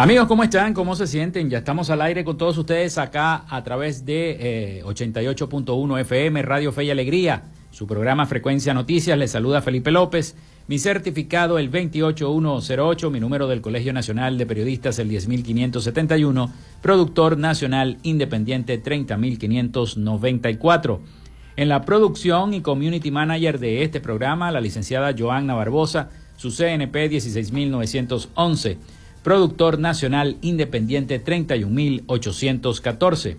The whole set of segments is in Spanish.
Amigos, ¿cómo están? ¿Cómo se sienten? Ya estamos al aire con todos ustedes acá a través de 88.1 eh, FM, Radio Fe y Alegría. Su programa Frecuencia Noticias. Les saluda Felipe López. Mi certificado el 28108, mi número del Colegio Nacional de Periodistas el 10571, productor nacional independiente 30594. En la producción y community manager de este programa, la licenciada Joanna Barbosa, su CNP 16911 productor nacional independiente 31814.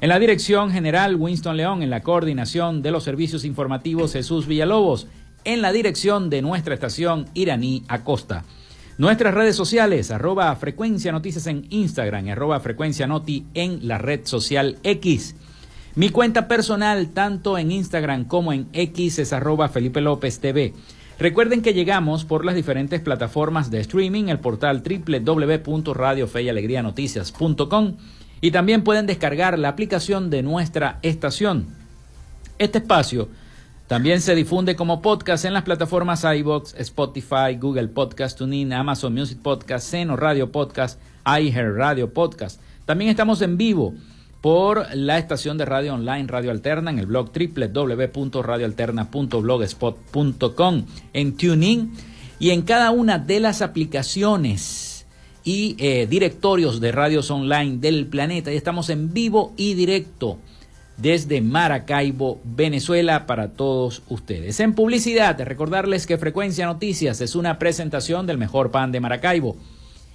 En la dirección general Winston León, en la coordinación de los servicios informativos Jesús Villalobos, en la dirección de nuestra estación Iraní Acosta. Nuestras redes sociales, arroba frecuencia noticias en Instagram, arroba frecuencia noti en la red social X. Mi cuenta personal, tanto en Instagram como en X, es arroba Felipe López TV. Recuerden que llegamos por las diferentes plataformas de streaming, el portal www.radiofeyalegrianoticias.com y también pueden descargar la aplicación de nuestra estación. Este espacio también se difunde como podcast en las plataformas iBox, Spotify, Google Podcast, TuneIn, Amazon Music Podcast, Seno Radio Podcast, iHeart Radio Podcast. También estamos en vivo por la estación de radio online Radio Alterna en el blog www.radioalterna.blogspot.com, en TuneIn y en cada una de las aplicaciones y eh, directorios de radios online del planeta. Y estamos en vivo y directo desde Maracaibo, Venezuela, para todos ustedes. En publicidad, recordarles que Frecuencia Noticias es una presentación del mejor pan de Maracaibo.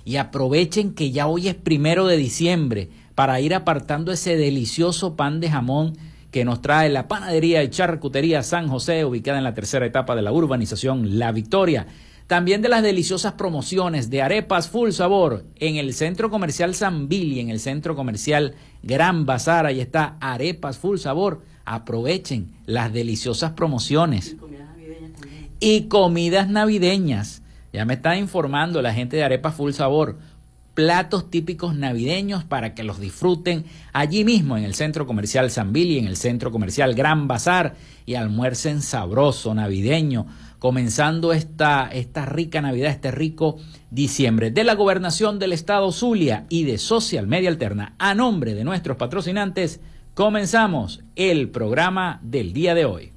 Y aprovechen que ya hoy es primero de diciembre para ir apartando ese delicioso pan de jamón que nos trae la panadería y charcutería San José, ubicada en la tercera etapa de la urbanización La Victoria. También de las deliciosas promociones de arepas full sabor en el centro comercial San Billy, en el centro comercial Gran Bazar. Ahí está arepas full sabor. Aprovechen las deliciosas promociones. Y comidas navideñas. Y comidas navideñas. Ya me está informando la gente de arepas full sabor platos típicos navideños para que los disfruten allí mismo en el centro comercial San Billy, en el centro comercial Gran Bazar y almuercen sabroso navideño, comenzando esta, esta rica Navidad, este rico diciembre. De la gobernación del estado Zulia y de Social Media Alterna, a nombre de nuestros patrocinantes, comenzamos el programa del día de hoy.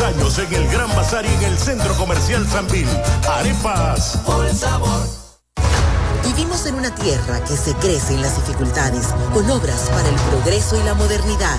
Años en el Gran Bazar y en el Centro Comercial Sanvil. Arepas. Por el sabor Vivimos en una tierra que se crece en las dificultades, con obras para el progreso y la modernidad,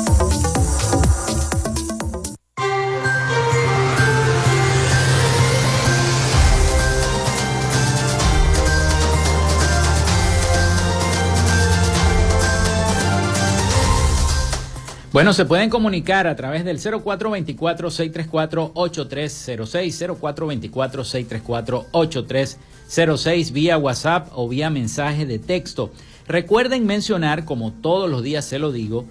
Bueno, se pueden comunicar a través del 0424-634-8306, 0424-634-8306 vía WhatsApp o vía mensaje de texto. Recuerden mencionar, como todos los días se lo digo,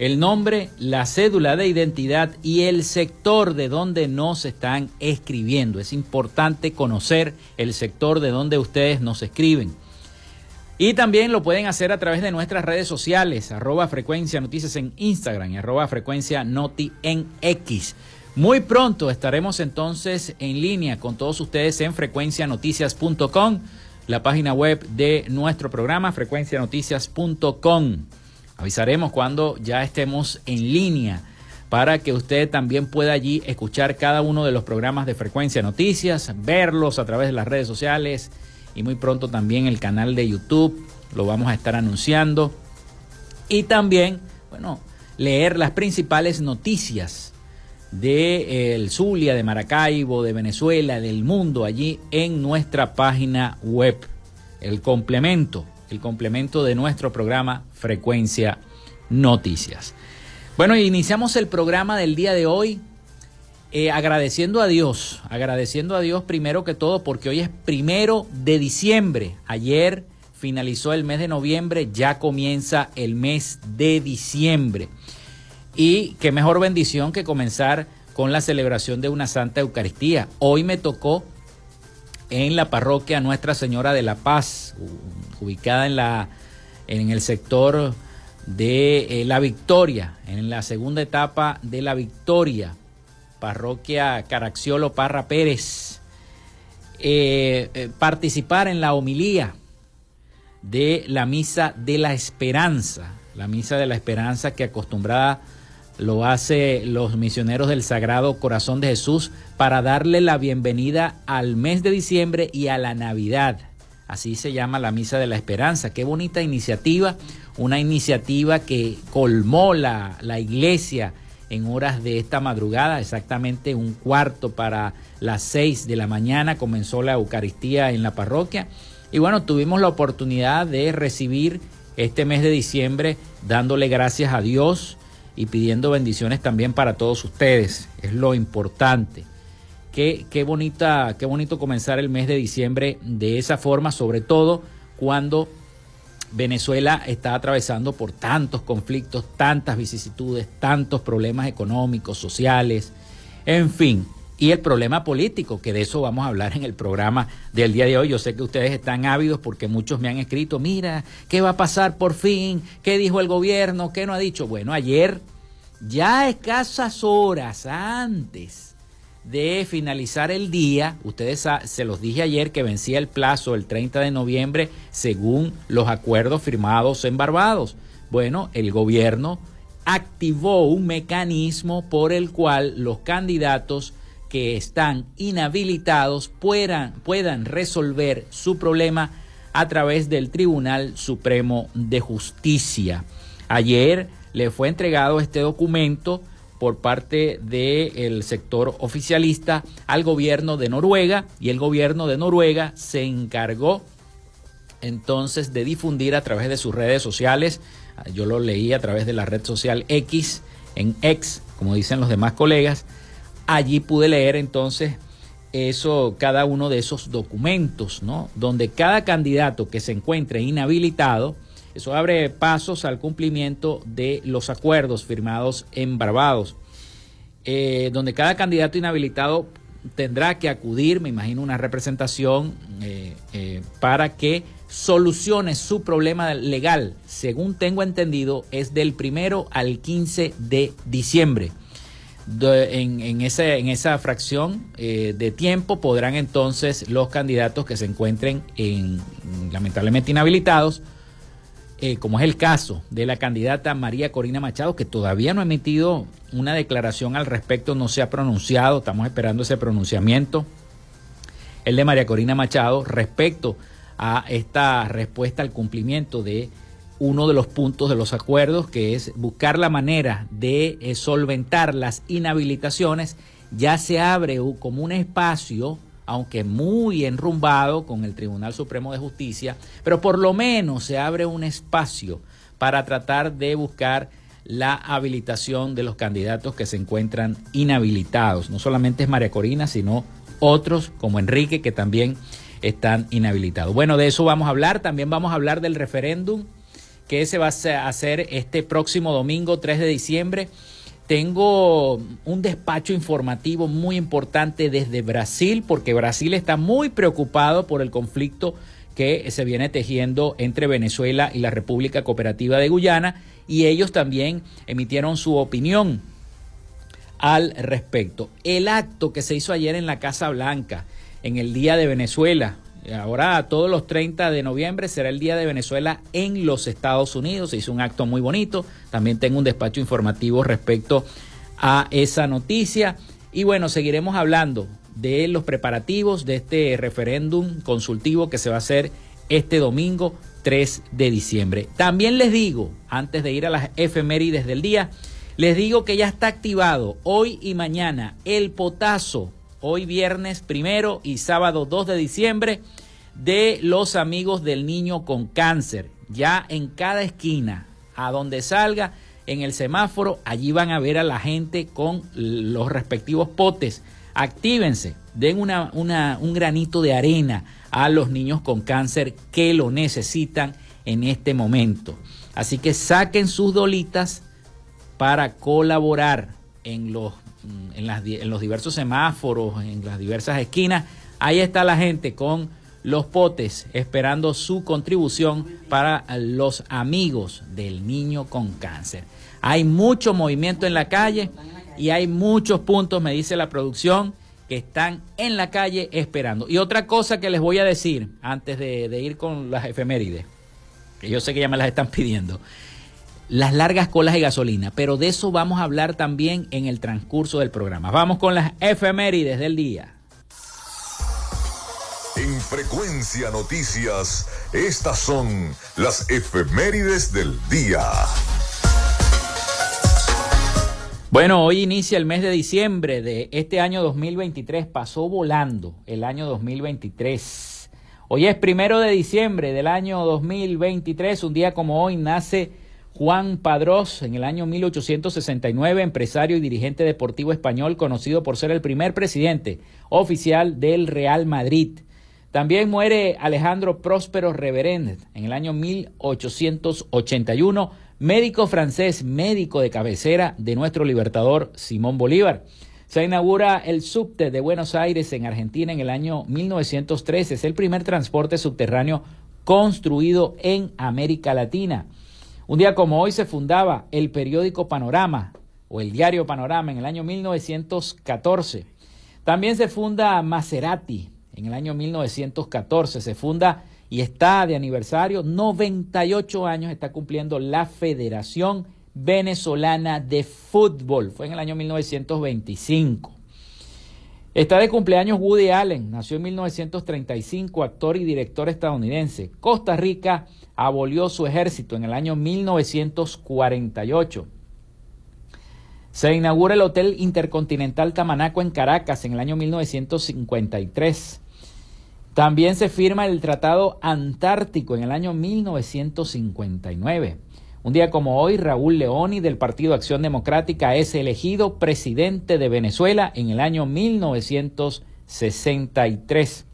el nombre, la cédula de identidad y el sector de donde nos están escribiendo. Es importante conocer el sector de donde ustedes nos escriben. Y también lo pueden hacer a través de nuestras redes sociales, arroba frecuencia noticias en Instagram y arroba frecuencia noti en X. Muy pronto estaremos entonces en línea con todos ustedes en frecuencianoticias.com, la página web de nuestro programa, frecuencianoticias.com. Avisaremos cuando ya estemos en línea para que usted también pueda allí escuchar cada uno de los programas de Frecuencia Noticias, verlos a través de las redes sociales y muy pronto también el canal de YouTube lo vamos a estar anunciando y también, bueno, leer las principales noticias de el Zulia, de Maracaibo, de Venezuela, del mundo allí en nuestra página web. El complemento, el complemento de nuestro programa Frecuencia Noticias. Bueno, iniciamos el programa del día de hoy eh, agradeciendo a Dios, agradeciendo a Dios primero que todo porque hoy es primero de diciembre. Ayer finalizó el mes de noviembre, ya comienza el mes de diciembre. Y qué mejor bendición que comenzar con la celebración de una Santa Eucaristía. Hoy me tocó en la parroquia Nuestra Señora de la Paz, ubicada en, la, en el sector de eh, La Victoria, en la segunda etapa de La Victoria parroquia Caraxiolo Parra Pérez, eh, eh, participar en la homilía de la Misa de la Esperanza, la Misa de la Esperanza que acostumbrada lo hace los misioneros del Sagrado Corazón de Jesús para darle la bienvenida al mes de diciembre y a la Navidad. Así se llama la Misa de la Esperanza. Qué bonita iniciativa, una iniciativa que colmó la, la iglesia en horas de esta madrugada, exactamente un cuarto para las seis de la mañana comenzó la Eucaristía en la parroquia. Y bueno, tuvimos la oportunidad de recibir este mes de diciembre dándole gracias a Dios y pidiendo bendiciones también para todos ustedes. Es lo importante. Qué, qué, bonita, qué bonito comenzar el mes de diciembre de esa forma, sobre todo cuando Venezuela está atravesando por tantos conflictos, tantas vicisitudes, tantos problemas económicos, sociales, en fin, y el problema político, que de eso vamos a hablar en el programa del día de hoy. Yo sé que ustedes están ávidos porque muchos me han escrito, mira, ¿qué va a pasar por fin? ¿Qué dijo el gobierno? ¿Qué no ha dicho? Bueno, ayer, ya escasas horas antes de finalizar el día, ustedes se los dije ayer que vencía el plazo el 30 de noviembre según los acuerdos firmados en Barbados. Bueno, el gobierno activó un mecanismo por el cual los candidatos que están inhabilitados puedan, puedan resolver su problema a través del Tribunal Supremo de Justicia. Ayer le fue entregado este documento por parte del sector oficialista al gobierno de Noruega y el gobierno de Noruega se encargó entonces de difundir a través de sus redes sociales yo lo leí a través de la red social X, en X, como dicen los demás colegas. Allí pude leer entonces eso, cada uno de esos documentos, ¿no? Donde cada candidato que se encuentre inhabilitado, eso abre pasos al cumplimiento de los acuerdos firmados en Barbados, eh, donde cada candidato inhabilitado tendrá que acudir, me imagino, una representación eh, eh, para que solucione su problema legal, según tengo entendido, es del primero al 15 de diciembre. en, esa fracción de tiempo podrán entonces los candidatos que se encuentren en, lamentablemente inhabilitados, eh, como es el caso de la candidata María Corina Machado, que todavía no ha emitido una declaración al respecto, no se ha pronunciado, estamos esperando ese pronunciamiento, el de María Corina Machado, respecto a esta respuesta al cumplimiento de uno de los puntos de los acuerdos, que es buscar la manera de eh, solventar las inhabilitaciones, ya se abre como un espacio, aunque muy enrumbado con el Tribunal Supremo de Justicia, pero por lo menos se abre un espacio para tratar de buscar la habilitación de los candidatos que se encuentran inhabilitados. No solamente es María Corina, sino otros como Enrique, que también están inhabilitados. Bueno, de eso vamos a hablar. También vamos a hablar del referéndum que se va a hacer este próximo domingo 3 de diciembre. Tengo un despacho informativo muy importante desde Brasil, porque Brasil está muy preocupado por el conflicto que se viene tejiendo entre Venezuela y la República Cooperativa de Guyana, y ellos también emitieron su opinión al respecto. El acto que se hizo ayer en la Casa Blanca, en el Día de Venezuela. Ahora, todos los 30 de noviembre será el Día de Venezuela en los Estados Unidos. Se hizo un acto muy bonito. También tengo un despacho informativo respecto a esa noticia. Y bueno, seguiremos hablando de los preparativos de este referéndum consultivo que se va a hacer este domingo 3 de diciembre. También les digo, antes de ir a las efemérides del día, les digo que ya está activado hoy y mañana el potazo hoy viernes primero y sábado 2 de diciembre, de los amigos del niño con cáncer. Ya en cada esquina, a donde salga, en el semáforo, allí van a ver a la gente con los respectivos potes. Actívense, den un granito de arena a los niños con cáncer que lo necesitan en este momento. Así que saquen sus dolitas para colaborar en los Mm, en, los diversos semáforos, en las diversas esquinas, ahí está la gente con los potes esperando su contribución para los amigos del niño con cáncer. Hay mucho movimiento en la calle y hay muchos puntos, me dice la producción, que están en la calle esperando. Y otra cosa que les voy a decir antes de, de ir con las efemérides, que yo sé que ya me las están pidiendo las largas colas de gasolina, pero de eso vamos a hablar también en el transcurso del programa. Vamos con las efemérides del día. En Frecuencia Noticias, estas son las efemérides del día. Bueno, hoy inicia el mes de diciembre de este año 2023. Pasó volando el año 2023. Hoy es primero de diciembre del año 2023. Un día como hoy nace Juan Padrós, en el año 1869, empresario y dirigente deportivo español, conocido por ser el primer presidente oficial del Real Madrid. También muere Alejandro Próspero Reverend en el año 1881, médico francés, médico de cabecera de nuestro libertador Simón Bolívar. Se inaugura el subte de Buenos Aires en Argentina en el año 1913. Es el primer transporte subterráneo construido en América Latina. Un día como hoy se fundaba el periódico Panorama o el diario Panorama en el año 1914. También se funda Maserati en el año 1914. Se funda y está de aniversario, 98 años está cumpliendo la Federación Venezolana de Fútbol. Fue en el año 1925. Está de cumpleaños Woody Allen, nació en 1935, actor y director estadounidense. Costa Rica abolió su ejército en el año 1948. Se inaugura el Hotel Intercontinental Tamanaco en Caracas en el año 1953. También se firma el Tratado Antártico en el año 1959. Un día como hoy, Raúl Leoni del Partido Acción Democrática es elegido presidente de Venezuela en el año 1963.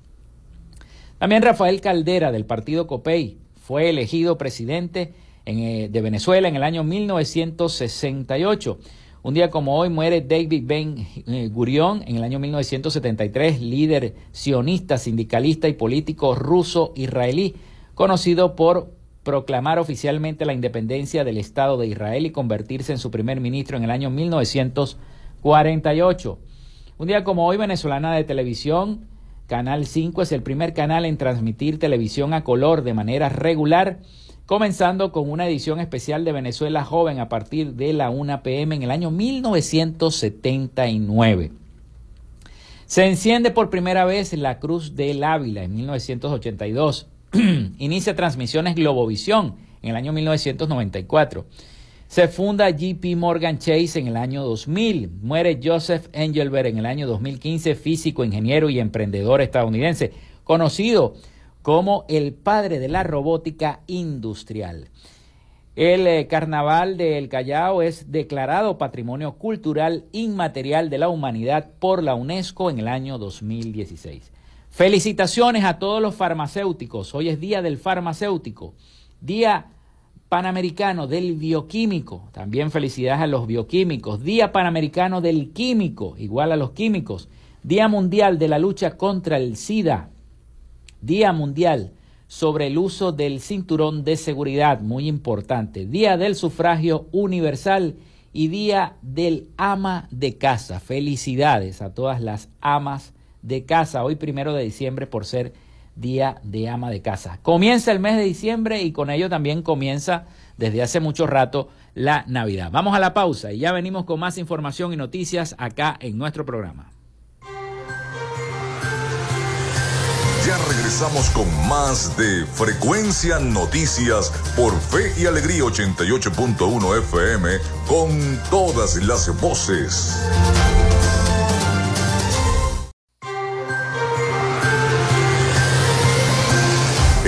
También Rafael Caldera del Partido COPEI fue elegido presidente eh, de Venezuela en el año 1968. Un día como hoy muere David Ben eh, Gurion en el año 1973, líder sionista, sindicalista y político ruso-israelí, conocido por proclamar oficialmente la independencia del Estado de Israel y convertirse en su primer ministro en el año 1948. Un día como hoy, venezolana de televisión, Canal 5 es el primer canal en transmitir televisión a color de manera regular, comenzando con una edición especial de Venezuela Joven a partir de la 1 pm en el año 1979. Se enciende por primera vez la Cruz del Ávila en 1982. Inicia transmisiones Globovisión en el año 1994. Se funda JP Morgan Chase en el año 2000. Muere Joseph Engelberg en el año 2015, físico, ingeniero y emprendedor estadounidense, conocido como el padre de la robótica industrial. El eh, Carnaval del Callao es declarado Patrimonio Cultural Inmaterial de la Humanidad por la UNESCO en el año 2016. Felicitaciones a todos los farmacéuticos. Hoy es Día del Farmacéutico, Día Panamericano del Bioquímico. También felicidades a los bioquímicos. Día Panamericano del Químico, igual a los químicos. Día Mundial de la Lucha contra el SIDA. Día Mundial sobre el uso del cinturón de seguridad, muy importante. Día del Sufragio Universal y Día del Ama de Casa. Felicidades a todas las amas de casa, hoy primero de diciembre por ser día de ama de casa. Comienza el mes de diciembre y con ello también comienza desde hace mucho rato la Navidad. Vamos a la pausa y ya venimos con más información y noticias acá en nuestro programa. Ya regresamos con más de Frecuencia Noticias por Fe y Alegría 88.1 FM con todas las voces.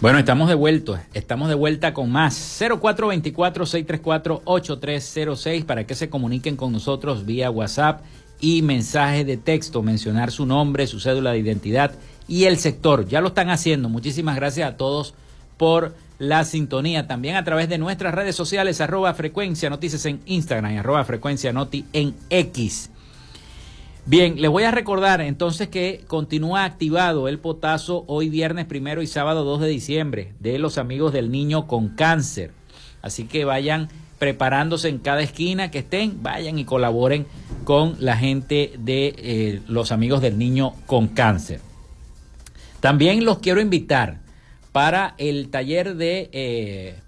Bueno, estamos de vuelta, estamos de vuelta con más 0424-634-8306 para que se comuniquen con nosotros vía WhatsApp y mensaje de texto, mencionar su nombre, su cédula de identidad y el sector. Ya lo están haciendo. Muchísimas gracias a todos por la sintonía. También a través de nuestras redes sociales, arroba frecuencia noticias en Instagram y arroba frecuencia noti en X. Bien, les voy a recordar entonces que continúa activado el potazo hoy viernes primero y sábado 2 de diciembre de los amigos del niño con cáncer. Así que vayan preparándose en cada esquina que estén, vayan y colaboren con la gente de eh, los amigos del niño con cáncer. También los quiero invitar para el taller de eh,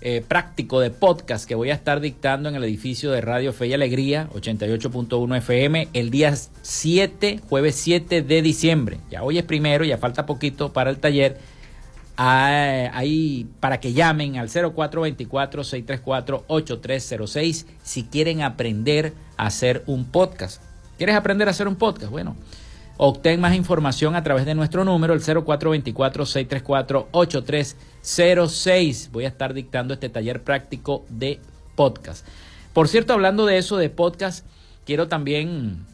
eh, práctico de podcast que voy a estar dictando en el edificio de Radio Fe y Alegría, 88.1 FM, el día 7, jueves 7 de diciembre. Ya hoy es primero, ya falta poquito para el taller. Ah, ahí para que llamen al 0424-634-8306 si quieren aprender a hacer un podcast. ¿Quieres aprender a hacer un podcast? Bueno, Obtén más información a través de nuestro número, el 0424-634-8306. Voy a estar dictando este taller práctico de podcast. Por cierto, hablando de eso, de podcast, quiero también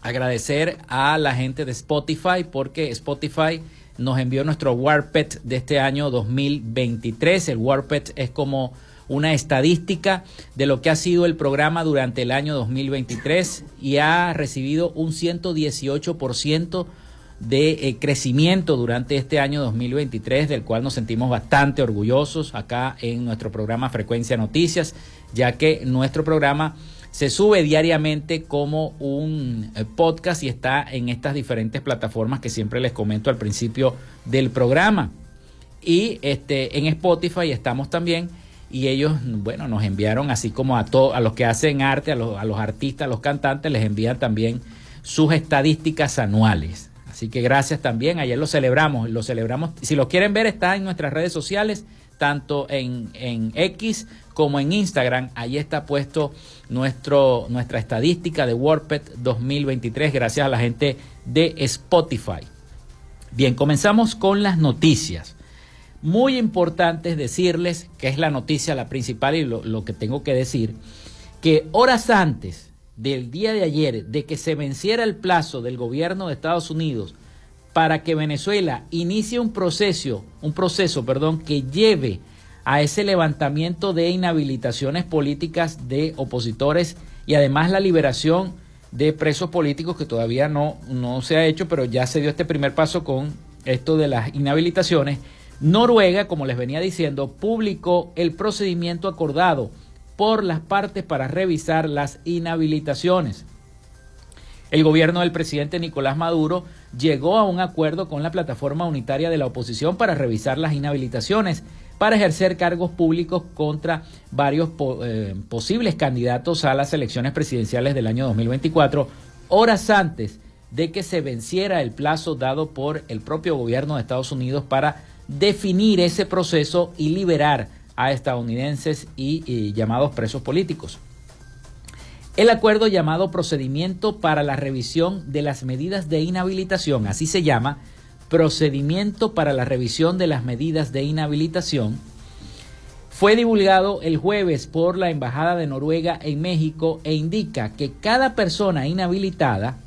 agradecer a la gente de Spotify porque Spotify nos envió nuestro Warpet de este año 2023. El Warpet es como una estadística de lo que ha sido el programa durante el año 2023 y ha recibido un 118% de eh, crecimiento durante este año 2023, del cual nos sentimos bastante orgullosos acá en nuestro programa Frecuencia Noticias, ya que nuestro programa se sube diariamente como un eh, podcast y está en estas diferentes plataformas que siempre les comento al principio del programa. Y este, en Spotify estamos también y ellos, bueno, nos enviaron así como a, todos a los que hacen arte, a los, a los artistas, a los cantantes, les envían también sus estadísticas anuales. Así que gracias también, ayer lo celebramos, lo celebramos, si lo quieren ver está en nuestras redes sociales, tanto en, en X como en Instagram, ahí está puesto nuestro, nuestra estadística de WordPet 2023 gracias a la gente de Spotify. Bien, comenzamos con las noticias. Muy importante es decirles que es la noticia la principal y lo, lo que tengo que decir, que horas antes del día de ayer de que se venciera el plazo del gobierno de Estados Unidos para que Venezuela inicie un proceso, un proceso, perdón, que lleve a ese levantamiento de inhabilitaciones políticas de opositores y además la liberación de presos políticos que todavía no, no se ha hecho, pero ya se dio este primer paso con esto de las inhabilitaciones. Noruega, como les venía diciendo, publicó el procedimiento acordado por las partes para revisar las inhabilitaciones. El gobierno del presidente Nicolás Maduro llegó a un acuerdo con la plataforma unitaria de la oposición para revisar las inhabilitaciones para ejercer cargos públicos contra varios eh, posibles candidatos a las elecciones presidenciales del año 2024, horas antes de que se venciera el plazo dado por el propio gobierno de Estados Unidos para definir ese proceso y liberar a estadounidenses y, llamados presos políticos. El acuerdo llamado Procedimiento para la Revisión de las Medidas de Inhabilitación, así se llama, Procedimiento para la Revisión de las Medidas de Inhabilitación, fue divulgado el jueves por la Embajada de Noruega en México e indica que cada persona inhabilitada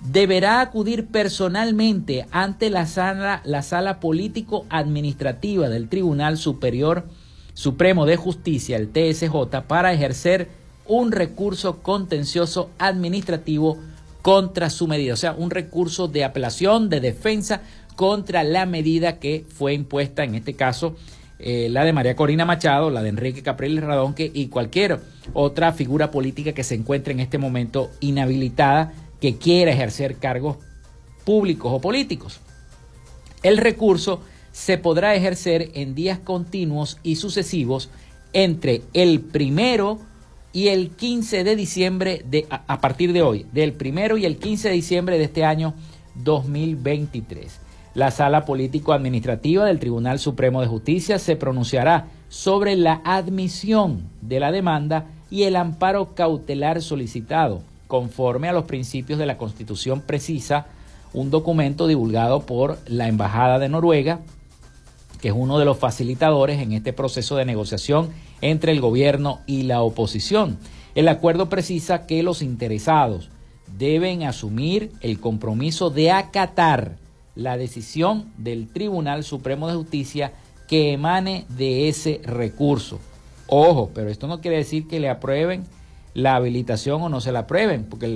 deberá acudir personalmente ante la sala, la sala político-administrativa del Tribunal Superior Supremo de Justicia, el TSJ, para ejercer un recurso contencioso administrativo contra su medida, o sea, un recurso de apelación, de defensa contra la medida que fue impuesta, en este caso, eh, la de María Corina Machado, la de Enrique Capriles Radonque y cualquier otra figura política que se encuentre en este momento inhabilitada que quiera ejercer cargos públicos o políticos. El recurso se podrá ejercer en días continuos y sucesivos entre el primero y el 15 de diciembre de a, partir de hoy, del primero y el 15 de diciembre de este año 2023. La Sala Político Administrativa del Tribunal Supremo de Justicia se pronunciará sobre la admisión de la demanda y el amparo cautelar solicitado conforme a los principios de la Constitución precisa un documento divulgado por la Embajada de Noruega, que es uno de los facilitadores en este proceso de negociación entre el gobierno y la oposición. El acuerdo precisa que los interesados deben asumir el compromiso de acatar la decisión del Tribunal Supremo de Justicia que emane de ese recurso. Ojo, pero esto no quiere decir que le aprueben la habilitación o no se la aprueben, porque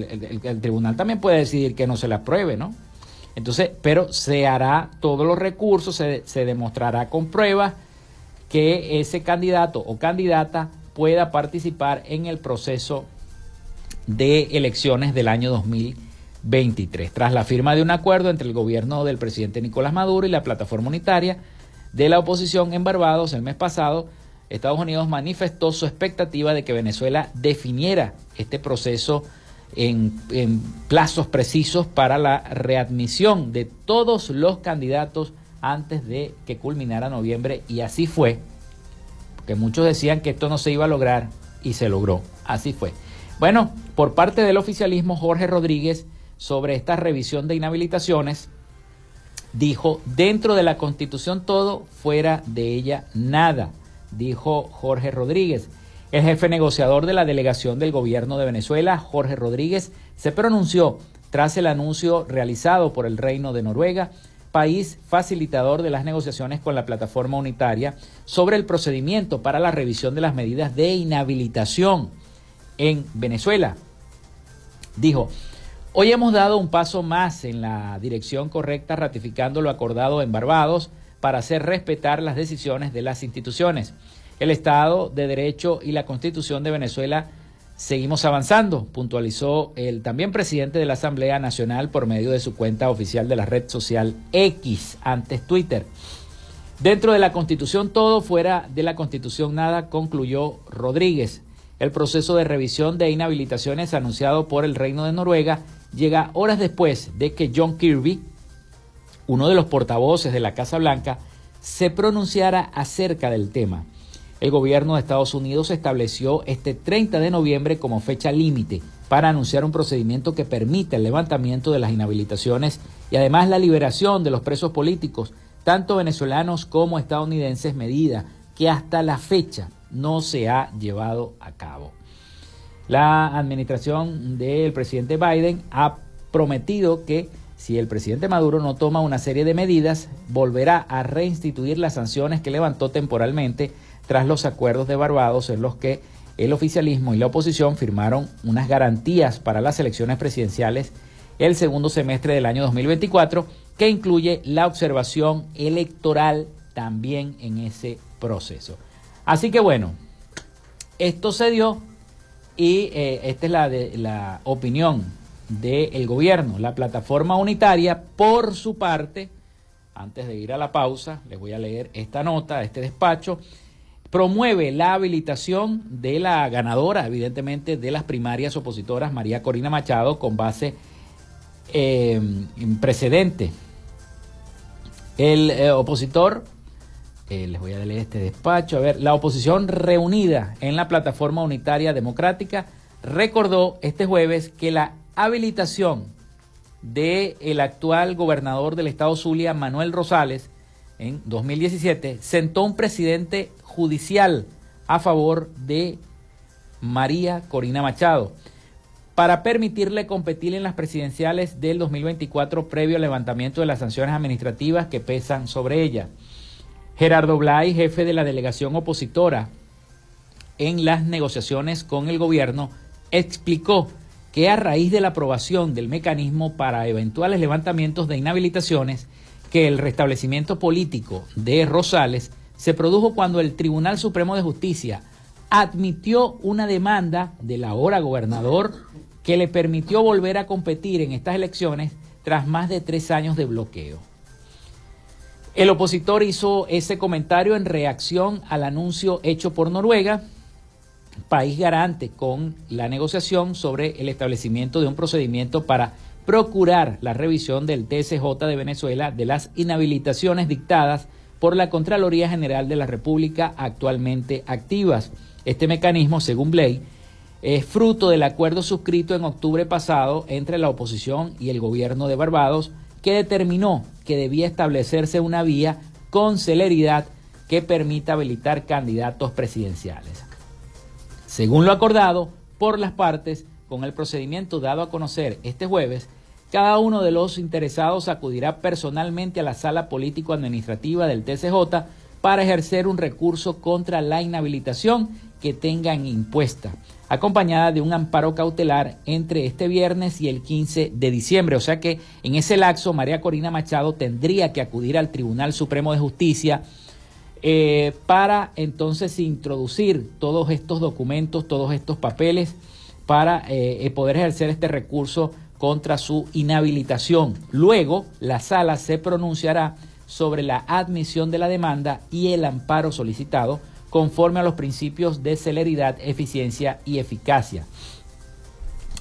el, tribunal también puede decidir que no se la apruebe, ¿no? Entonces, pero se hará todos los recursos, se, se demostrará con pruebas que ese candidato o candidata pueda participar en el proceso de elecciones del año 2023. Tras la firma de un acuerdo entre el gobierno del presidente Nicolás Maduro y la plataforma unitaria de la oposición en Barbados el mes pasado, Estados Unidos manifestó su expectativa de que Venezuela definiera este proceso en, plazos precisos para la readmisión de todos los candidatos antes de que culminara noviembre. Y así fue, porque muchos decían que esto no se iba a lograr y se logró, así fue. Bueno, por parte del oficialismo Jorge Rodríguez sobre esta revisión de inhabilitaciones, dijo, dentro de la constitución todo, fuera de ella nada dijo Jorge Rodríguez. El jefe negociador de la delegación del gobierno de Venezuela, Jorge Rodríguez, se pronunció tras el anuncio realizado por el Reino de Noruega país facilitador de las negociaciones con la plataforma unitaria sobre el procedimiento para la revisión de las medidas de inhabilitación en Venezuela. Dijo, hoy hemos dado un paso más en la dirección correcta ratificando lo acordado en Barbados para hacer respetar las decisiones de las instituciones. El Estado de Derecho y la Constitución de Venezuela Seguimos avanzando, puntualizó el también presidente de la Asamblea Nacional por medio de su cuenta oficial de la red social X, antes Twitter. Dentro de la Constitución todo, fuera de la Constitución nada, concluyó Rodríguez. El proceso de revisión de inhabilitaciones anunciado por el Reino de Noruega llega horas después de que John Kirby, uno de los portavoces de la Casa Blanca, se pronunciara acerca del tema. El gobierno de Estados Unidos estableció este 30 de noviembre como fecha límite para anunciar un procedimiento que permita el levantamiento de las inhabilitaciones y además la liberación de los presos políticos, tanto venezolanos como estadounidenses, medida que hasta la fecha no se ha llevado a cabo. La administración del presidente Biden ha prometido que si el presidente Maduro no toma una serie de medidas, volverá a reinstituir las sanciones que levantó temporalmente tras los acuerdos de Barbados en los que el oficialismo y la oposición firmaron unas garantías para las elecciones presidenciales el segundo semestre del año 2024, que incluye la observación electoral también en ese proceso. Así que bueno, esto se dio y eh, esta es la, de, la opinión del gobierno. La plataforma unitaria, por su parte, antes de ir a la pausa, les voy a leer esta nota, este despacho promueve la habilitación de la ganadora, evidentemente, de las primarias opositoras, María Corina Machado, con base em, precedente. El eh, opositor, eh, les voy a leer este despacho, a ver, la oposición reunida en la plataforma unitaria democrática recordó este jueves que la habilitación del el actual gobernador del estado Zulia, Manuel Rosales, en 2017, sentó un presidente judicial a favor de María Corina Machado para permitirle competir en las presidenciales del 2024 previo al levantamiento de las sanciones administrativas que pesan sobre ella. Gerardo Blay, jefe de la delegación opositora en las negociaciones con el gobierno, explicó que a raíz de la aprobación del mecanismo para eventuales levantamientos de inhabilitaciones, que el restablecimiento político de Rosales se produjo cuando el Tribunal Supremo de Justicia admitió una demanda del ahora gobernador que le permitió volver a competir en estas elecciones tras más de tres años de bloqueo. El opositor hizo ese comentario en reacción al anuncio hecho por Noruega, país garante con la negociación sobre el establecimiento de un procedimiento para procurar la revisión del TSJ de Venezuela de las inhabilitaciones dictadas por la Contraloría General de la República actualmente activas. Este mecanismo, según Blay, es fruto del acuerdo suscrito en octubre pasado entre la oposición y el gobierno de Barbados, que determinó que debía establecerse una vía con celeridad que permita habilitar candidatos presidenciales. Según lo acordado por las partes, con el procedimiento dado a conocer este jueves, cada uno de los interesados acudirá personalmente a la sala político-administrativa del TCJ para ejercer un recurso contra la inhabilitación que tengan impuesta, acompañada de un amparo cautelar entre este viernes y el 15 de diciembre. O sea que en ese laxo María Corina Machado tendría que acudir al Tribunal Supremo de Justicia eh, para entonces introducir todos estos documentos, todos estos papeles, para eh, poder ejercer este recurso contra su inhabilitación. Luego, la sala se pronunciará sobre la admisión de la demanda y el amparo solicitado conforme a los principios de celeridad, eficiencia y eficacia.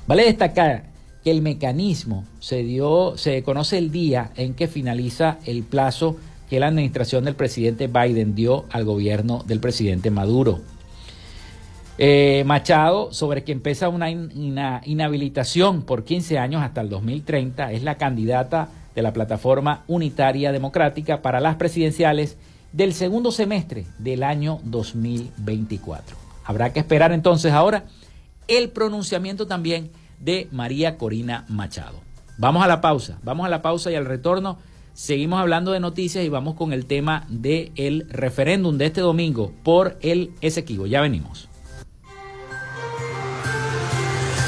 Vale destacar que el mecanismo se dio, se conoce el día en que finaliza el plazo que la administración del presidente Biden dio al gobierno del presidente Maduro. Eh, Machado, sobre quien pesa una, inhabilitación por 15 años hasta el 2030, es la candidata de la plataforma unitaria democrática para las presidenciales del segundo semestre del año 2024. Habrá que esperar entonces ahora el pronunciamiento también de María Corina Machado. Vamos a la pausa, vamos a la pausa y al retorno seguimos hablando de noticias y vamos con el tema del referéndum de este domingo por el Esequibo. Ya venimos.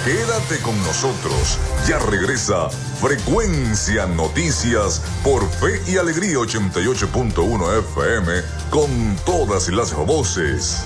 Quédate con nosotros. Ya regresa Frecuencia Noticias por Fe y Alegría 88.1 FM con todas las voces.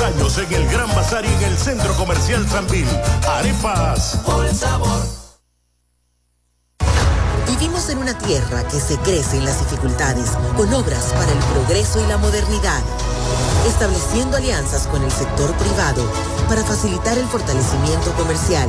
Años en el Gran Bazar y en el Centro Comercial Tranvil. Arepas. Por sabor. Vivimos en una tierra que se crece en las dificultades, con obras para el progreso y la modernidad estableciendo alianzas con el sector privado para facilitar el fortalecimiento comercial,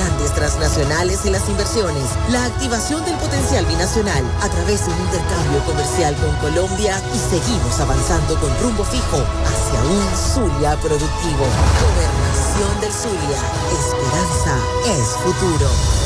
transnacionales y las inversiones, la activación del potencial binacional a través de un intercambio comercial con Colombia y seguimos avanzando con rumbo fijo hacia un Zulia productivo. Gobernación del Zulia. Esperanza es futuro.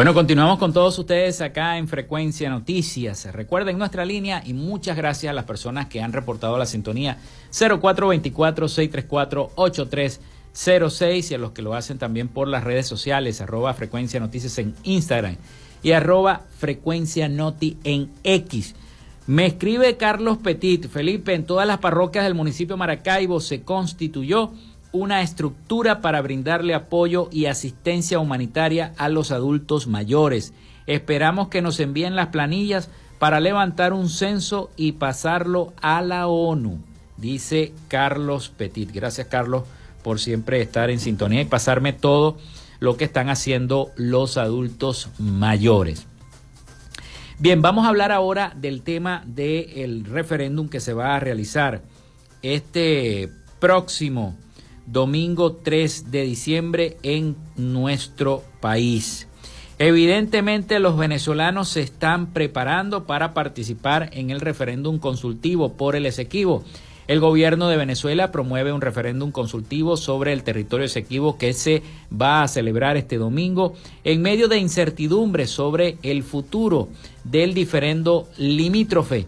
Bueno, continuamos con todos ustedes acá en Frecuencia Noticias. Recuerden nuestra línea y muchas gracias a las personas que han reportado la sintonía 0424-634-8306 y a los que lo hacen también por las redes sociales, arroba Frecuencia Noticias en Instagram y arroba Frecuencia Noti en X. Me escribe Carlos Petit, Felipe, en todas las parroquias del municipio Maracaibo se constituyó una estructura para brindarle apoyo y asistencia humanitaria a los adultos mayores. Esperamos que nos envíen las planillas para levantar un censo y pasarlo a la ONU, dice Carlos Petit. Gracias Carlos por siempre estar en sintonía y pasarme todo lo que están haciendo los adultos mayores. Bien, vamos a hablar ahora del tema del referéndum que se va a realizar este próximo domingo 3 de diciembre en nuestro país. Evidentemente los venezolanos se están preparando para participar en el referéndum consultivo por el Esequibo. El gobierno de Venezuela promueve un referéndum consultivo sobre el territorio Esequibo que se va a celebrar este domingo en medio de incertidumbre sobre el futuro del diferendo limítrofe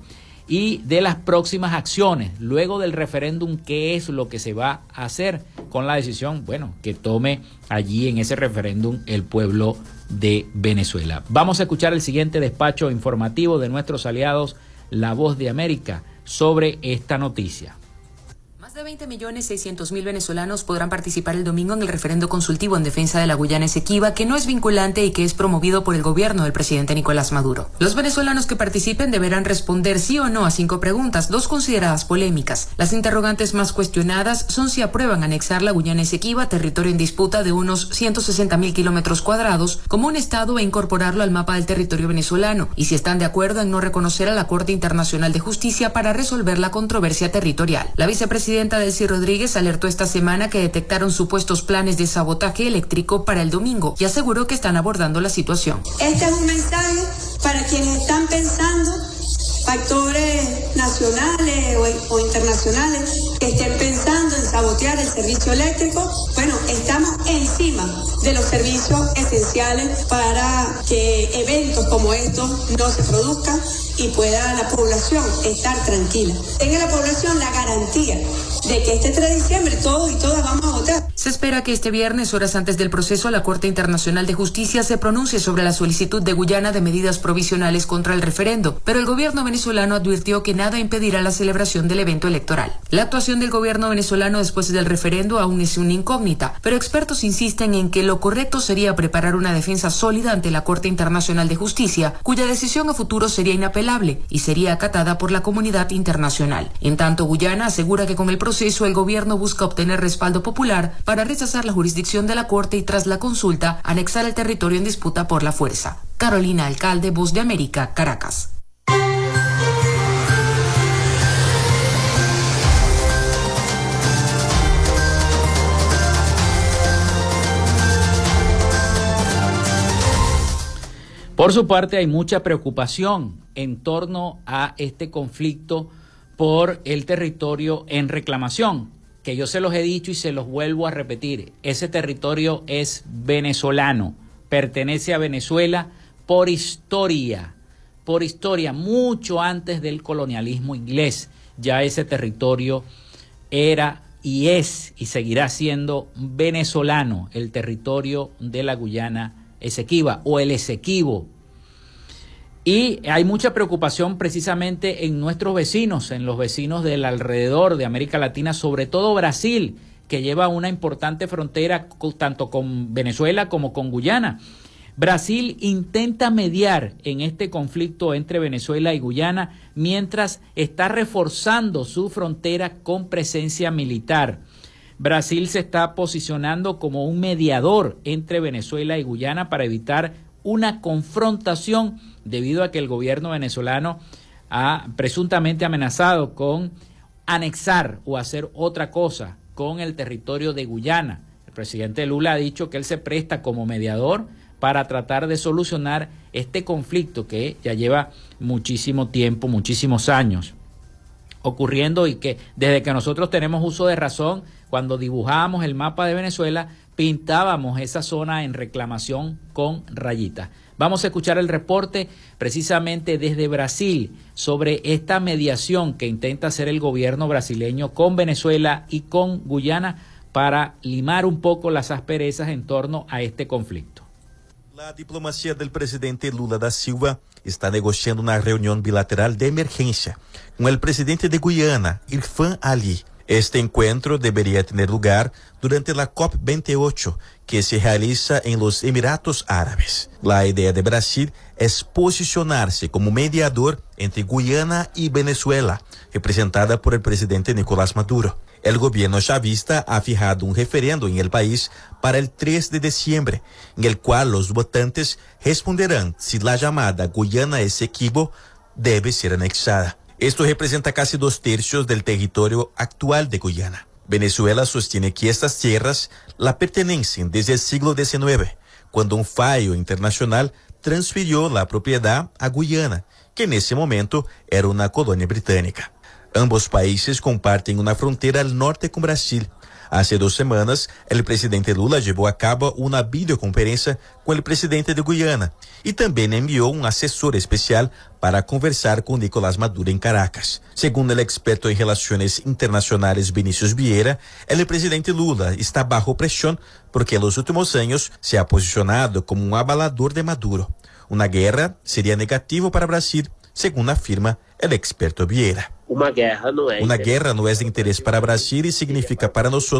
y de las próximas acciones luego del referéndum, qué es lo que se va a hacer con la decisión, bueno, que tome allí en ese referéndum el pueblo de Venezuela. Vamos a escuchar el siguiente despacho informativo de nuestros aliados, La Voz de América, sobre esta noticia De 20 millones 600 mil venezolanos podrán participar el domingo en el referendo consultivo en defensa de la Guyana Esequiba, que no es vinculante y que es promovido por el gobierno del presidente Nicolás Maduro. Los venezolanos que participen deberán responder sí o no a cinco preguntas, dos consideradas polémicas. Las interrogantes más cuestionadas son si aprueban anexar la Guyana Esequiba, territorio en disputa de unos 160 mil kilómetros cuadrados, como un estado e incorporarlo al mapa del territorio venezolano, y si están de acuerdo en no reconocer a la Corte Internacional de Justicia para resolver la controversia territorial. La vicepresidenta presidenta Delcy Rodríguez alertó esta semana que detectaron supuestos planes de sabotaje eléctrico para el domingo y aseguró que están abordando la situación. Este es un mensaje para quienes están pensando factores nacionales o, internacionales que estén pensando en sabotear el servicio eléctrico, bueno, estamos encima de los servicios esenciales para que eventos como estos no se produzcan y pueda la población estar tranquila. Tenga la población la garantía de que este 3 de diciembre todos y todas vamos a votar. Se espera que este viernes, horas antes del proceso, la Corte Internacional de Justicia se pronuncie sobre la solicitud de Guyana de medidas provisionales contra el referendo, pero el gobierno venezolano advirtió que nada impedirá la celebración del evento electoral. La actuación del gobierno venezolano después del referendo aún es una incógnita, pero expertos insisten en que lo correcto sería preparar una defensa sólida ante la Corte Internacional de Justicia, cuya decisión a futuro sería y sería acatada por la comunidad internacional. En tanto, Guyana asegura que con el proceso el gobierno busca obtener respaldo popular para rechazar la jurisdicción de la Corte y tras la consulta anexar el territorio en disputa por la fuerza. Carolina Alcalde, Voz de América, Caracas. Por su parte, hay mucha preocupación en torno a este conflicto por el territorio en reclamación, que yo se los he dicho y se los vuelvo a repetir. Ese territorio es venezolano, pertenece a Venezuela por historia, por historia, mucho antes del colonialismo inglés. Ya ese territorio era y es y seguirá siendo venezolano, el territorio de la Guyana Esequiba o el Esequibo. Y hay mucha preocupación precisamente en nuestros vecinos, en los vecinos del alrededor de América Latina, sobre todo Brasil, que lleva una importante frontera tanto con Venezuela como con Guyana. Brasil intenta mediar en este conflicto entre Venezuela y Guyana mientras está reforzando su frontera con presencia militar. Brasil se está posicionando como un mediador entre Venezuela y Guyana para evitar una confrontación debido a que el gobierno venezolano ha presuntamente amenazado con anexar o hacer otra cosa con el territorio de Guyana. El presidente Lula ha dicho que él se presta como mediador para tratar de solucionar este conflicto que ya lleva muchísimo tiempo, muchísimos años ocurriendo y que desde que nosotros tenemos uso de razón, cuando dibujábamos el mapa de Venezuela, pintábamos esa zona en reclamación con rayitas. Vamos a escuchar el reporte precisamente desde Brasil sobre esta mediación que intenta hacer el gobierno brasileño con Venezuela y con Guyana para limar un poco las asperezas en torno a este conflicto. La diplomacia del presidente Lula da Silva está negociando una reunión bilateral de emergencia con el presidente de Guyana, Irfan Ali. Este encuentro debería tener lugar durante la COP28, que se realiza en los Emiratos Árabes. La idea de Brasil es posicionarse como mediador entre Guyana y Venezuela, representada por el presidente Nicolás Maduro. El gobierno chavista ha fijado un referendo en el país para el 3 de diciembre, en el cual los votantes responderán si la llamada Guyana Esequibo debe ser anexada. Esto representa casi dos tercios del territorio actual de Guyana. Venezuela sostiene que estas tierras la pertenecen desde el siglo XIX, cuando un fallo internacional transfirió la propiedad a Guyana, que en ese momento era una colonia británica. Ambos países comparten una frontera al norte con Brasil. Hace dos semanas, el presidente Lula llevó a cabo una videoconferencia con el presidente de Guyana y también envió un asesor especial para conversar con Nicolás Maduro en Caracas. Según el experto en relaciones internacionales Vinicius Vieira, el presidente Lula está bajo presión porque en los últimos años se ha posicionado como un abalador de Maduro. Una guerra sería negativo para Brasil, según afirma el experto Vieira Uma guerra não é. Uma guerra não é de interesse para Brasil e significa para nós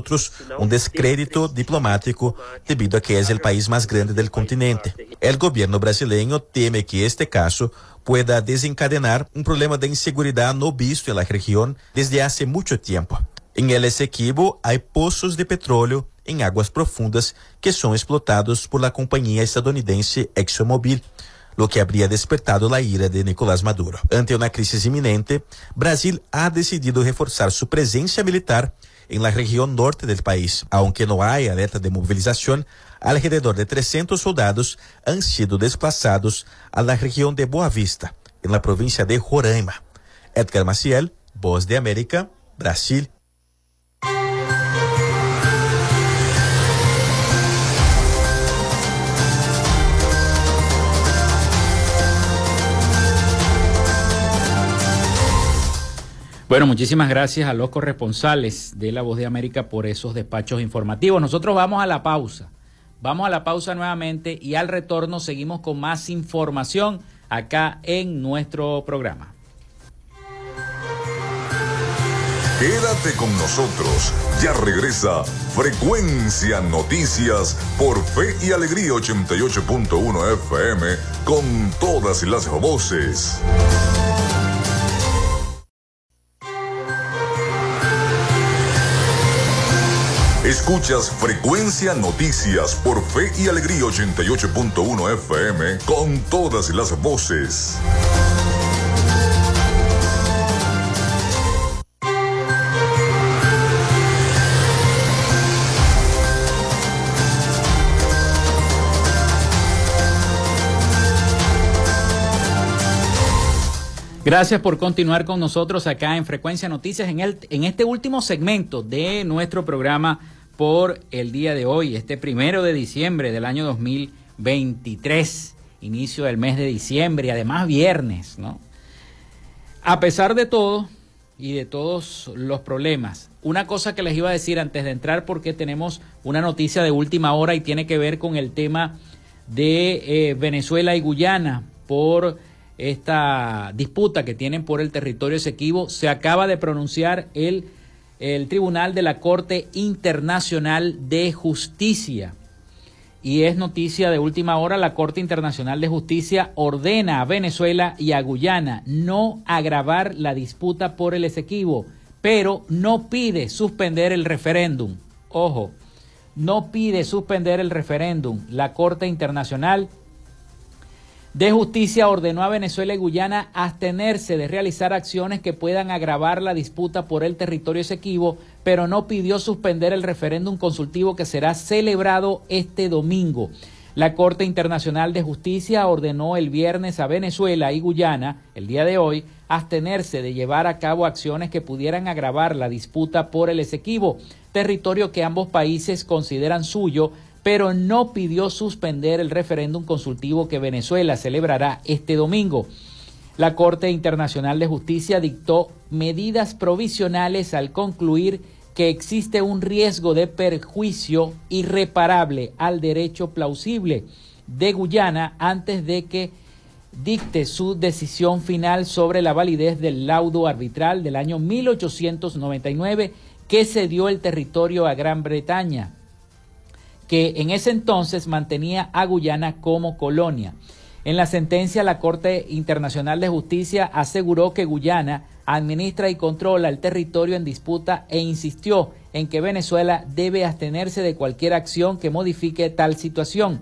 um descrédito diplomático devido a que é o país mais grande do continente. O governo brasileiro teme que este caso pueda desencadenar um problema de inseguridade no visto na região desde há muito tempo. Em El Essequibo, há poços de petróleo em águas profundas que são explotados por la companhia estadunidense ExxonMobil lo que habría despertado la ira de Nicolás Maduro. Ante una crisis inminente, Brasil ha decidido reforzar su presencia militar en la región norte del país. Aunque no hay alerta de movilización, alrededor de 300 soldados han sido desplazados a la región de Boa Vista, en la provincia de Roraima. Edgar Maciel, Voz de América, Brasil. Bueno, muchísimas gracias a los corresponsales de La Voz de América por esos despachos informativos. Nosotros vamos a la pausa. Vamos a la pausa nuevamente y al retorno seguimos con más información acá en nuestro programa. Quédate con nosotros. Ya regresa Frecuencia Noticias por Fe y Alegría 88.1 FM con todas las voces. Escuchas Frecuencia Noticias por Fe y Alegría 88.1 FM con todas las voces. Gracias por continuar con nosotros acá en Frecuencia Noticias en, el, en este último segmento de nuestro programa por el día de hoy, este primero de diciembre del año 2023, inicio del mes de diciembre y además viernes, ¿no? A pesar de todo y de todos los problemas, una cosa que les iba a decir antes de entrar porque tenemos una noticia de última hora y tiene que ver con el tema de eh, Venezuela y Guyana por esta disputa que tienen por el territorio Esequibo, se acaba de pronunciar el el Tribunal de la Corte Internacional de Justicia. Y es noticia de última hora, la Corte Internacional de Justicia ordena a Venezuela y a Guyana no agravar la disputa por el Esequibo, pero no pide suspender el referéndum. Ojo, no pide suspender el referéndum. La Corte Internacional de Justicia ordenó a Venezuela y Guyana abstenerse de realizar acciones que puedan agravar la disputa por el territorio Esequibo, pero no pidió suspender el referéndum consultivo que será celebrado este domingo. La Corte Internacional de Justicia ordenó el viernes a Venezuela y Guyana, el día de hoy, abstenerse de llevar a cabo acciones que pudieran agravar la disputa por el Esequibo, territorio que ambos países consideran suyo pero no pidió suspender el referéndum consultivo que Venezuela celebrará este domingo. La Corte Internacional de Justicia dictó medidas provisionales al concluir que existe un riesgo de perjuicio irreparable al derecho plausible de Guyana antes de que dicte su decisión final sobre la validez del laudo arbitral del año 1899 que cedió el territorio a Gran Bretaña que en ese entonces mantenía a Guyana como colonia. En la sentencia, la Corte Internacional de Justicia aseguró que Guyana administra y controla el territorio en disputa e insistió en que Venezuela debe abstenerse de cualquier acción que modifique tal situación,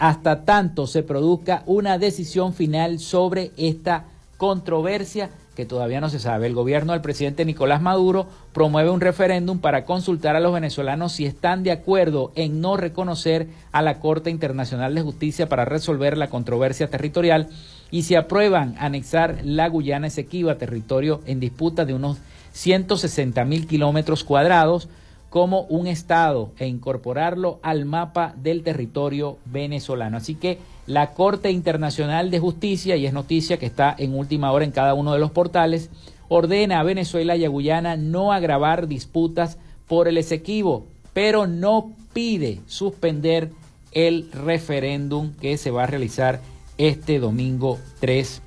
hasta tanto se produzca una decisión final sobre esta controversia que todavía no se sabe. El gobierno del presidente Nicolás Maduro promueve un referéndum para consultar a los venezolanos si están de acuerdo en no reconocer a la Corte Internacional de Justicia para resolver la controversia territorial y si aprueban anexar la Guyana Esequiba, territorio en disputa de unos 160 mil kilómetros cuadrados, como un Estado e incorporarlo al mapa del territorio venezolano. Así que la Corte Internacional de Justicia, y es noticia que está en última hora en cada uno de los portales, ordena a Venezuela y a Guyana no agravar disputas por el Esequibo, pero no pide suspender el referéndum que se va a realizar este domingo 3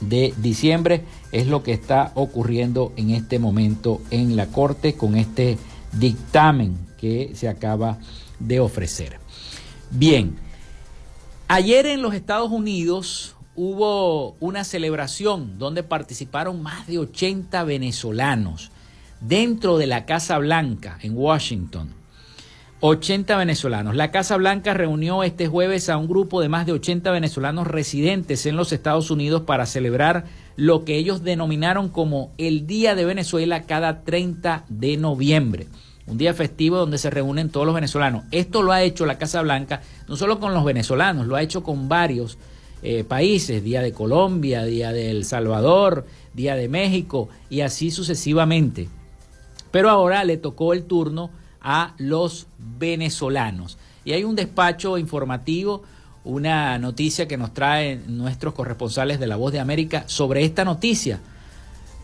de diciembre es lo que está ocurriendo en este momento en la Corte con este dictamen que se acaba de ofrecer. Bien, ayer en los Estados Unidos hubo una celebración donde participaron más de 80 venezolanos dentro de la Casa Blanca en Washington. 80 venezolanos. La Casa Blanca reunió este jueves a un grupo de más de 80 venezolanos residentes en los Estados Unidos para celebrar lo que ellos denominaron como el Día de Venezuela cada 30 de noviembre. Un día festivo donde se reúnen todos los venezolanos. Esto lo ha hecho la Casa Blanca no solo con los venezolanos, lo ha hecho con varios eh, países, Día de Colombia, Día de El Salvador, Día de México y así sucesivamente. Pero ahora le tocó el turno a los venezolanos. Y hay un despacho informativo, una noticia que nos traen nuestros corresponsales de La Voz de América sobre esta noticia,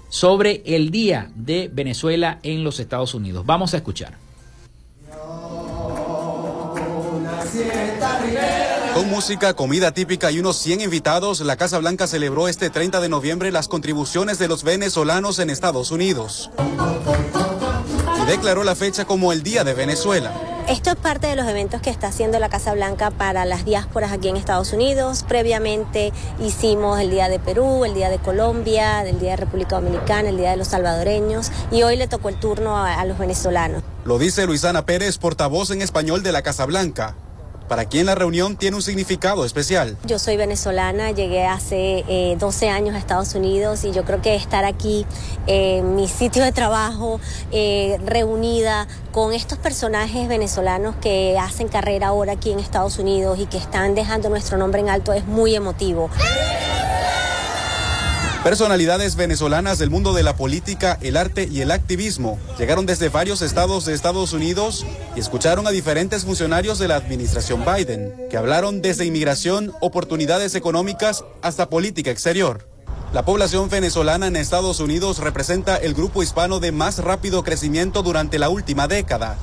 sobre el Día de Venezuela en los Estados Unidos. Vamos a escuchar. Con música, comida típica y unos 100 invitados, la Casa Blanca celebró este 30 de noviembre las contribuciones de los venezolanos en Estados Unidos declaró la fecha como el Día de Venezuela. Esto es parte de los eventos que está haciendo la Casa Blanca para las diásporas aquí en Estados Unidos. Previamente hicimos el Día de Perú, el Día de Colombia, el Día de República Dominicana, el Día de los salvadoreños y hoy le tocó el turno a, a los venezolanos. Lo dice Luisana Pérez, portavoz en español de la Casa Blanca para quien la reunión tiene un significado especial. Yo soy venezolana, llegué hace 12 eh, años a Estados Unidos y yo creo que estar aquí en mi sitio de trabajo, eh, reunida con estos personajes venezolanos que hacen carrera ahora aquí en Estados Unidos y que están dejando nuestro nombre en alto, es muy emotivo. Personalidades venezolanas del mundo de la política, el arte y el activismo llegaron desde varios estados de Estados Unidos y escucharon a diferentes funcionarios de la administración Biden, que hablaron desde inmigración, oportunidades económicas hasta política exterior. La población venezolana en Estados Unidos representa el grupo hispano de más rápido crecimiento durante la última década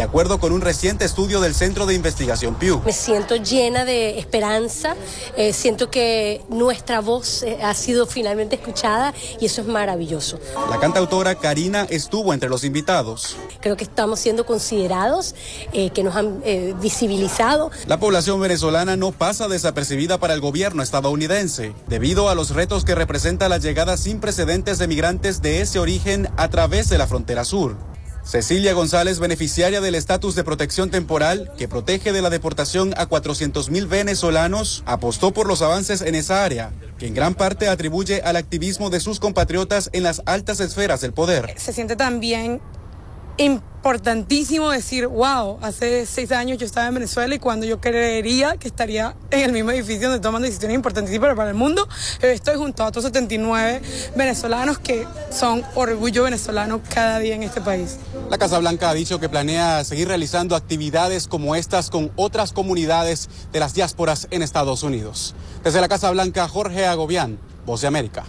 de acuerdo con un reciente estudio del Centro de Investigación Pew. Me siento llena de esperanza, eh, siento que nuestra voz eh, ha sido finalmente escuchada y eso es maravilloso. La cantautora Karina estuvo entre los invitados. Creo que estamos siendo considerados, eh, que nos han visibilizado. La población venezolana no pasa desapercibida para el gobierno estadounidense, debido a los retos que representa la llegada sin precedentes de migrantes de ese origen a través de la frontera sur. Cecilia González, beneficiaria del estatus de protección temporal que protege de la deportación a 400.000 venezolanos, apostó por los avances en esa área, que en gran parte atribuye al activismo de sus compatriotas en las altas esferas del poder. Se siente también importantísimo decir, wow, hace seis años yo estaba en Venezuela y cuando yo creería que estaría en el mismo edificio donde toman decisiones importantísimas para el mundo, estoy junto a otros 79 venezolanos que son orgullo venezolano cada día en este país. La Casa Blanca ha dicho que planea seguir realizando actividades como estas con otras comunidades de las diásporas en Estados Unidos. Desde la Casa Blanca, Jorge Agobián, Voz de América.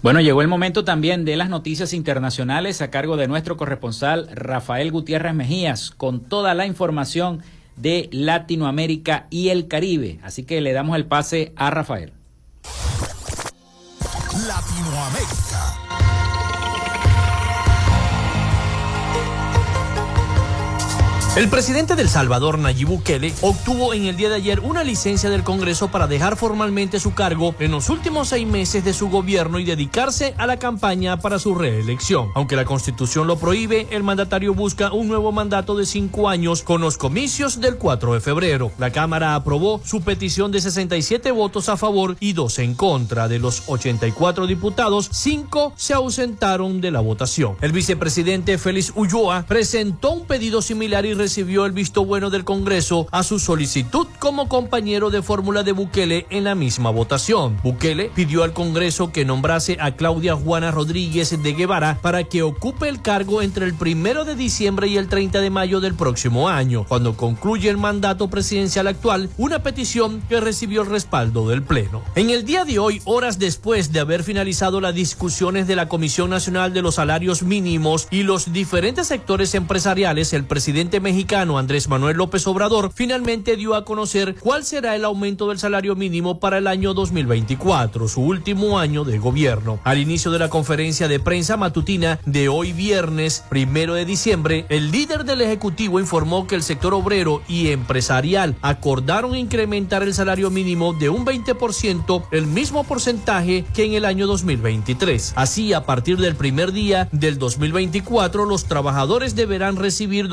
Bueno, llegó el momento también de las noticias internacionales a cargo de nuestro corresponsal Rafael Gutiérrez Mejías con toda la información de Latinoamérica y el Caribe. Así que le damos el pase a Rafael. El presidente del Salvador, Nayib Bukele, obtuvo en el día de ayer una licencia del Congreso para dejar formalmente su cargo en los últimos seis meses de su gobierno y dedicarse a la campaña para su reelección. Aunque la constitución lo prohíbe, el mandatario busca un nuevo mandato de cinco años con los comicios del 4 de febrero. La Cámara aprobó su petición de 67 votos a favor y dos en contra. De los 84 diputados, cinco se ausentaron de la votación. El vicepresidente Félix Ulloa presentó un pedido similar y recibió el visto bueno del Congreso a su solicitud como compañero de fórmula de Bukele en la misma votación. Bukele pidió al Congreso que nombrase a Claudia Juana Rodríguez de Guevara para que ocupe el cargo entre el primero de diciembre y el 30 de mayo del próximo año, cuando concluye el mandato presidencial actual, una petición que recibió el respaldo del Pleno. En el día de hoy, horas después de haber finalizado las discusiones de la Comisión Nacional de los Salarios Mínimos y los diferentes sectores empresariales, el presidente mexicano Andrés Manuel López Obrador finalmente dio a conocer cuál será el aumento del salario mínimo para el año 2024, su último año de gobierno. Al inicio de la conferencia de prensa matutina de hoy viernes, primero de diciembre, el líder del Ejecutivo informó que el sector obrero y empresarial acordaron incrementar el salario mínimo de un 20%, el mismo porcentaje que en el año 2023. Así, a partir del primer día del 2024, los trabajadores deberán recibir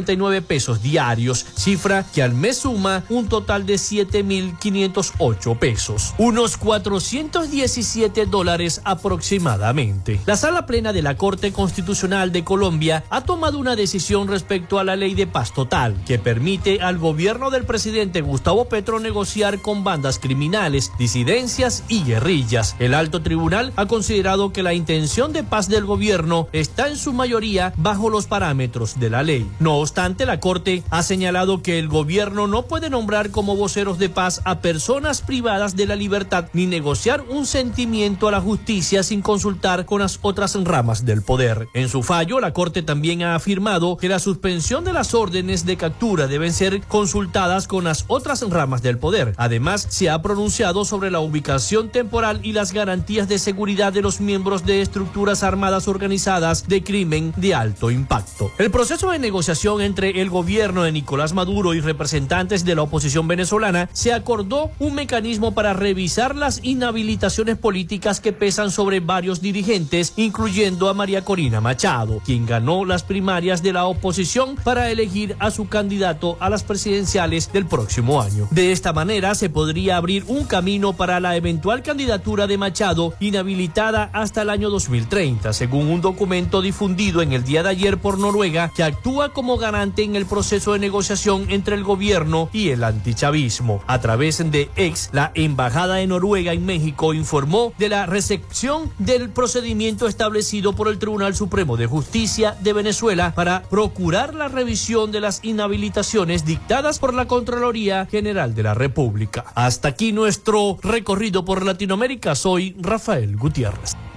249 pesos diarios, cifra que al mes suma un total de 7.508 pesos, unos 417 dólares aproximadamente. La sala plena de la Corte Constitucional de Colombia ha tomado una decisión respecto a la ley de paz total, que permite al gobierno del presidente Gustavo Petro negociar con bandas criminales, disidencias y guerrillas. El alto tribunal ha considerado que la intención de paz del gobierno está en su mayoría bajo los parámetros de la ley. No obstante, la Corte ha señalado que el gobierno no puede nombrar como voceros de paz a personas privadas de la libertad ni negociar un sentimiento a la justicia sin consultar con las otras ramas del poder. En su fallo, la Corte también ha afirmado que la suspensión de las órdenes de captura deben ser consultadas con las otras ramas del poder. Además, se ha pronunciado sobre la ubicación temporal y las garantías de seguridad de los miembros de estructuras armadas organizadas de crimen de alto impacto. El proceso de negociación entre el gobierno de Nicolás Maduro y representantes de la oposición venezolana se acordó un mecanismo para revisar las inhabilitaciones políticas que pesan sobre varios dirigentes, incluyendo a María Corina Machado, quien ganó las primarias de la oposición para elegir a su candidato a las presidenciales del próximo año. De esta manera se podría abrir un camino para la eventual candidatura de Machado inhabilitada hasta el año 2030, según un documento difundido en el día de ayer por Noruega que actúa como en el proceso de negociación entre el gobierno y el antichavismo. A través de ex, la Embajada de Noruega en México informó de la recepción del procedimiento establecido por el Tribunal Supremo de Justicia de Venezuela para procurar la revisión de las inhabilitaciones dictadas por la Contraloría General de la República. Hasta aquí nuestro recorrido por Latinoamérica. Soy Rafael Gutiérrez.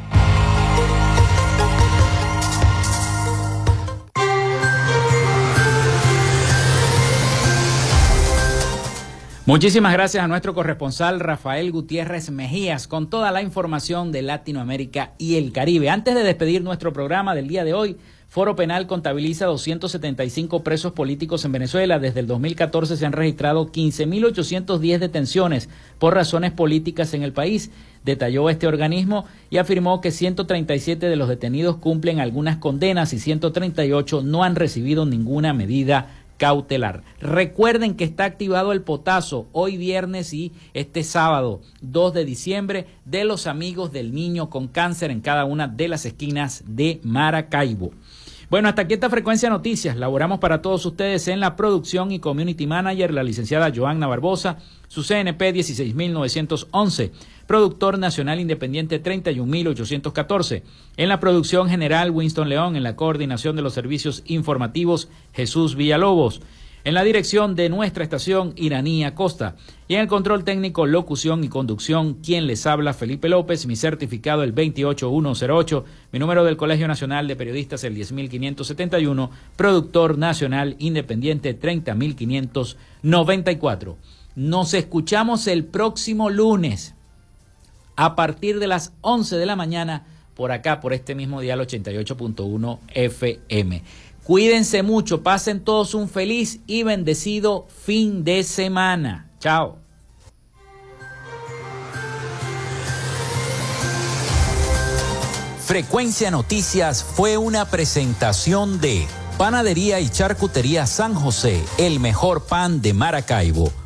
Muchísimas gracias a nuestro corresponsal Rafael Gutiérrez Mejías con toda la información de Latinoamérica y el Caribe. Antes de despedir nuestro programa del día de hoy, Foro Penal contabiliza 275 presos políticos en Venezuela. Desde el 2014 se han registrado 15.810 detenciones por razones políticas en el país, detalló este organismo y afirmó que 137 de los detenidos cumplen algunas condenas y 138 no han recibido ninguna medida cautelar. Recuerden que está activado el potazo hoy viernes y este sábado 2 de diciembre de los amigos del niño con cáncer en cada una de las esquinas de Maracaibo. Bueno, hasta aquí esta frecuencia noticias. Laboramos para todos ustedes en la producción y community manager, la licenciada Joanna Barbosa, su CNP 16911 productor nacional independiente 31814. En la producción general Winston León, en la coordinación de los servicios informativos Jesús Villalobos. En la dirección de nuestra estación Iranía Costa. Y en el control técnico, locución y conducción, quien les habla, Felipe López, mi certificado el 28108, mi número del Colegio Nacional de Periodistas el 10571, productor nacional independiente 30594. Nos escuchamos el próximo lunes a partir de las 11 de la mañana por acá, por este mismo dial 88.1 FM. Cuídense mucho, pasen todos un feliz y bendecido fin de semana. Chao. Frecuencia Noticias fue una presentación de Panadería y Charcutería San José, el mejor pan de Maracaibo